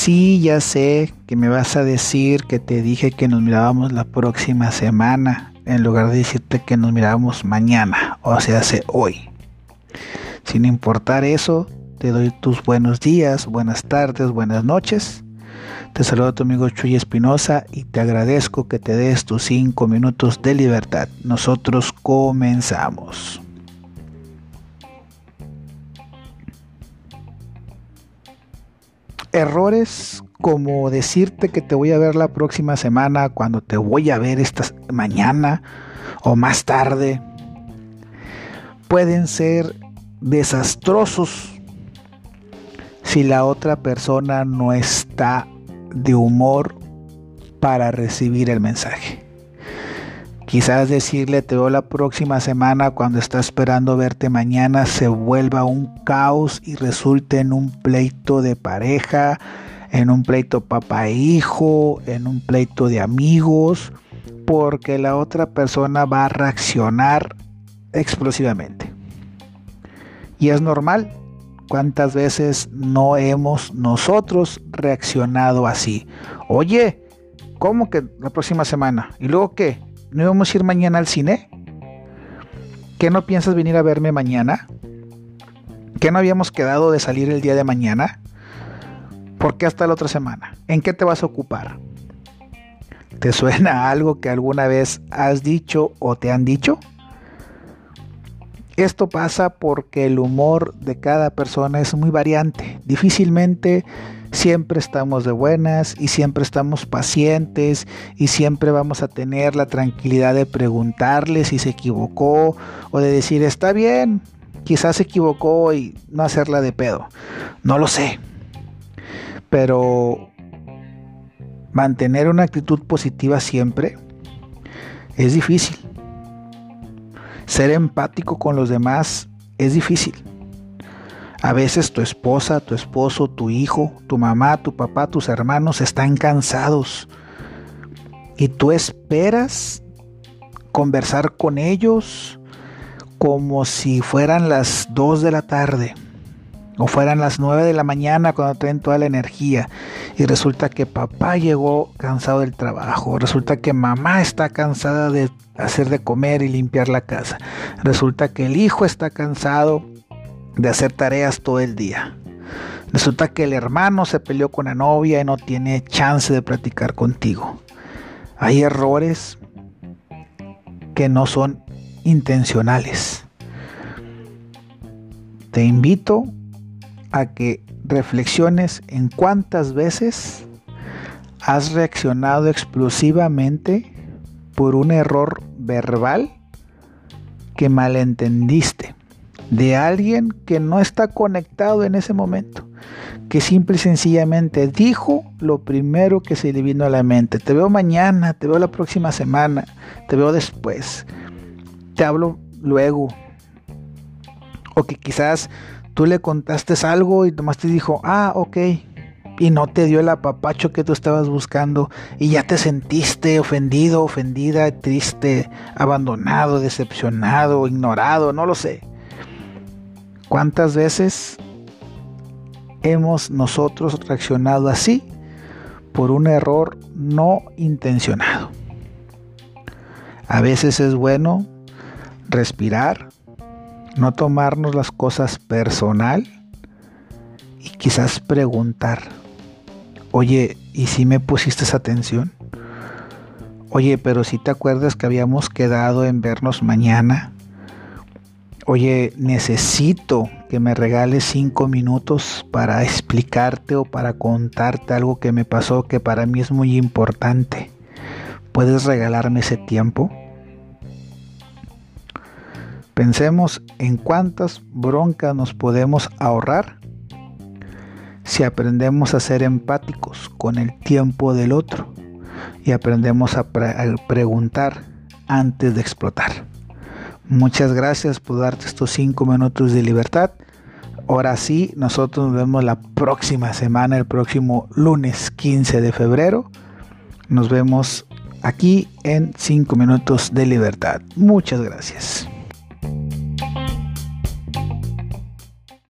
Sí, ya sé que me vas a decir que te dije que nos mirábamos la próxima semana, en lugar de decirte que nos mirábamos mañana, o sea, hace hoy. Sin importar eso, te doy tus buenos días, buenas tardes, buenas noches. Te saludo a tu amigo Chuy Espinosa y te agradezco que te des tus cinco minutos de libertad. Nosotros comenzamos. Errores como decirte que te voy a ver la próxima semana cuando te voy a ver esta mañana o más tarde pueden ser desastrosos si la otra persona no está de humor para recibir el mensaje. Quizás decirle te veo la próxima semana cuando está esperando verte mañana se vuelva un caos y resulte en un pleito de pareja, en un pleito papá e hijo, en un pleito de amigos, porque la otra persona va a reaccionar explosivamente. Y es normal. ¿Cuántas veces no hemos nosotros reaccionado así? Oye, ¿cómo que la próxima semana? ¿Y luego qué? ¿No íbamos a ir mañana al cine? ¿Qué no piensas venir a verme mañana? ¿Qué no habíamos quedado de salir el día de mañana? ¿Por qué hasta la otra semana? ¿En qué te vas a ocupar? ¿Te suena algo que alguna vez has dicho o te han dicho? Esto pasa porque el humor de cada persona es muy variante. Difícilmente siempre estamos de buenas y siempre estamos pacientes y siempre vamos a tener la tranquilidad de preguntarle si se equivocó o de decir está bien, quizás se equivocó y no hacerla de pedo. No lo sé. Pero mantener una actitud positiva siempre es difícil. Ser empático con los demás es difícil. A veces tu esposa, tu esposo, tu hijo, tu mamá, tu papá, tus hermanos están cansados. Y tú esperas conversar con ellos como si fueran las 2 de la tarde o fueran las 9 de la mañana cuando traen toda la energía y resulta que papá llegó cansado del trabajo, resulta que mamá está cansada de hacer de comer y limpiar la casa, resulta que el hijo está cansado de hacer tareas todo el día. Resulta que el hermano se peleó con la novia y no tiene chance de platicar contigo. Hay errores que no son intencionales. Te invito a que reflexiones en cuántas veces has reaccionado explosivamente por un error verbal que malentendiste de alguien que no está conectado en ese momento, que simple y sencillamente dijo lo primero que se le vino a la mente. Te veo mañana, te veo la próxima semana, te veo después, te hablo luego. O que quizás tú le contaste algo y nomás te dijo, ah, ok, y no te dio el apapacho que tú estabas buscando y ya te sentiste ofendido, ofendida, triste, abandonado, decepcionado, ignorado, no lo sé. ¿Cuántas veces hemos nosotros reaccionado así por un error no intencionado? A veces es bueno respirar, no tomarnos las cosas personal y quizás preguntar, oye, ¿y si me pusiste esa atención? Oye, pero si te acuerdas que habíamos quedado en vernos mañana oye, necesito que me regales cinco minutos para explicarte o para contarte algo que me pasó que para mí es muy importante. ¿Puedes regalarme ese tiempo? Pensemos en cuántas broncas nos podemos ahorrar si aprendemos a ser empáticos con el tiempo del otro y aprendemos a, preguntar antes de explotar. Muchas gracias por darte estos cinco minutos de libertad. Ahora sí, nosotros nos vemos la próxima semana, el próximo lunes 15 de febrero. Nos vemos aquí en 5 minutos de libertad. Muchas gracias.